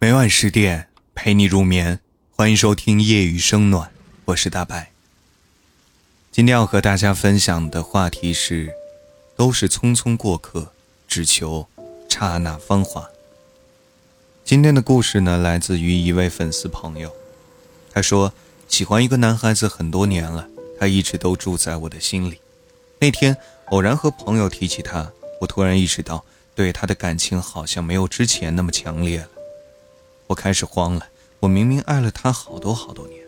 每晚十点陪你入眠，欢迎收听夜雨声暖，我是大白。今天要和大家分享的话题是：都是匆匆过客，只求刹那芳华。今天的故事呢，来自于一位粉丝朋友，他说喜欢一个男孩子很多年了，他一直都住在我的心里。那天偶然和朋友提起他，我突然意识到对他的感情好像没有之前那么强烈了。我开始慌了，我明明爱了他好多好多年。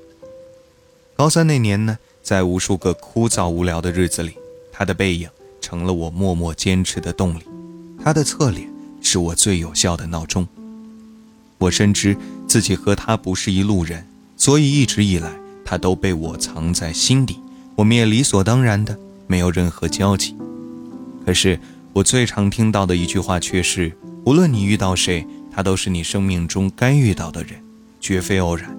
高三那年呢，在无数个枯燥无聊的日子里，他的背影成了我默默坚持的动力，他的侧脸是我最有效的闹钟。我深知自己和他不是一路人，所以一直以来他都被我藏在心底，我们也理所当然的没有任何交集。可是我最常听到的一句话却是：无论你遇到谁。他都是你生命中该遇到的人，绝非偶然。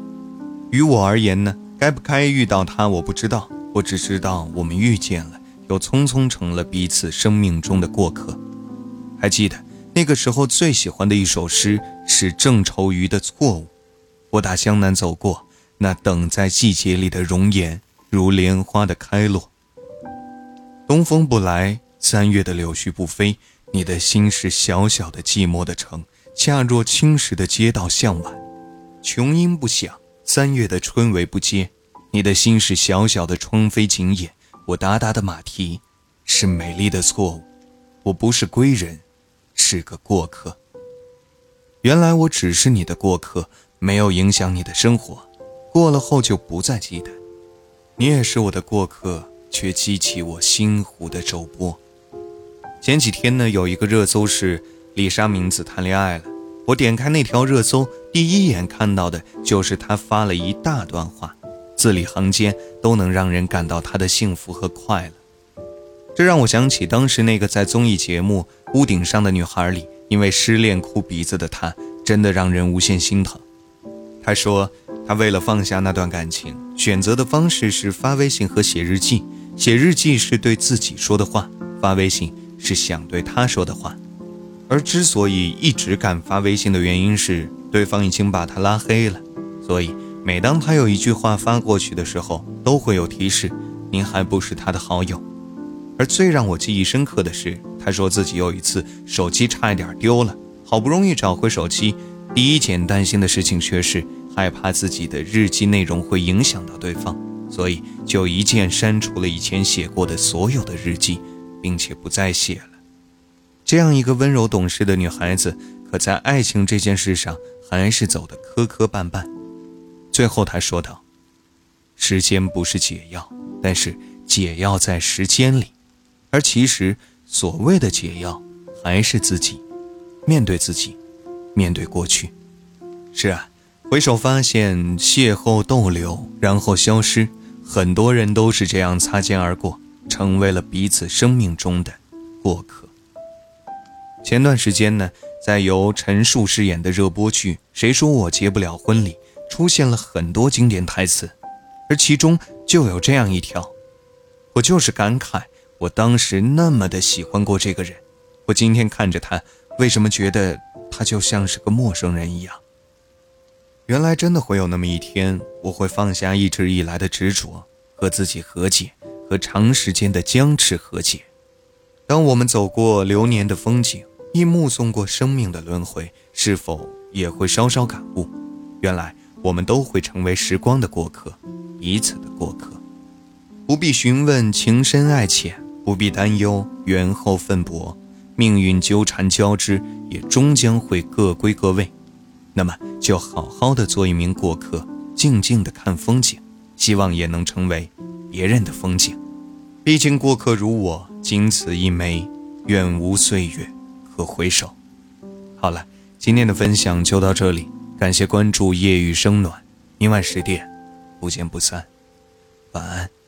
于我而言呢，该不该遇到他，我不知道。我只知道我们遇见了，又匆匆成了彼此生命中的过客。还记得那个时候最喜欢的一首诗是郑愁予的《错误》。我打江南走过，那等在季节里的容颜，如莲花的开落。东风不来，三月的柳絮不飞，你的心是小小的寂寞的城。恰若青石的街道向晚，琼音不响，三月的春雷不接。你的心是小小的窗扉紧掩，我达达的马蹄是美丽的错误。我不是归人，是个过客。原来我只是你的过客，没有影响你的生活。过了后就不再记得。你也是我的过客，却激起我心湖的皱波。前几天呢，有一个热搜是。李莎明子谈恋爱了，我点开那条热搜，第一眼看到的就是她发了一大段话，字里行间都能让人感到她的幸福和快乐。这让我想起当时那个在综艺节目《屋顶上的女孩》里，因为失恋哭鼻子的她，真的让人无限心疼。她说，她为了放下那段感情，选择的方式是发微信和写日记。写日记是对自己说的话，发微信是想对他说的话。而之所以一直敢发微信的原因是，对方已经把他拉黑了，所以每当他有一句话发过去的时候，都会有提示：“您还不是他的好友。”而最让我记忆深刻的是，他说自己有一次手机差一点丢了，好不容易找回手机，第一件担心的事情却是害怕自己的日记内容会影响到对方，所以就一键删除了以前写过的所有的日记，并且不再写了。这样一个温柔懂事的女孩子，可在爱情这件事上还是走得磕磕绊绊。最后，她说道：“时间不是解药，但是解药在时间里。而其实，所谓的解药，还是自己。面对自己，面对过去。是啊，回首发现邂逅逗留，然后消失。很多人都是这样擦肩而过，成为了彼此生命中的过客。”前段时间呢，在由陈数饰演的热播剧《谁说我结不了婚礼》出现了很多经典台词，而其中就有这样一条：“我就是感慨，我当时那么的喜欢过这个人，我今天看着他，为什么觉得他就像是个陌生人一样？原来真的会有那么一天，我会放下一直以来的执着，和自己和解，和长时间的僵持和解。当我们走过流年的风景。”亦目送过生命的轮回，是否也会稍稍感悟？原来我们都会成为时光的过客，彼此的过客。不必询问情深爱浅，不必担忧缘后奋搏。命运纠缠交织，也终将会各归各位。那么，就好好的做一名过客，静静的看风景，希望也能成为别人的风景。毕竟过客如我，仅此一枚，愿无岁月。回首。好了，今天的分享就到这里，感谢关注夜雨声暖，明晚十点不见不散，晚安。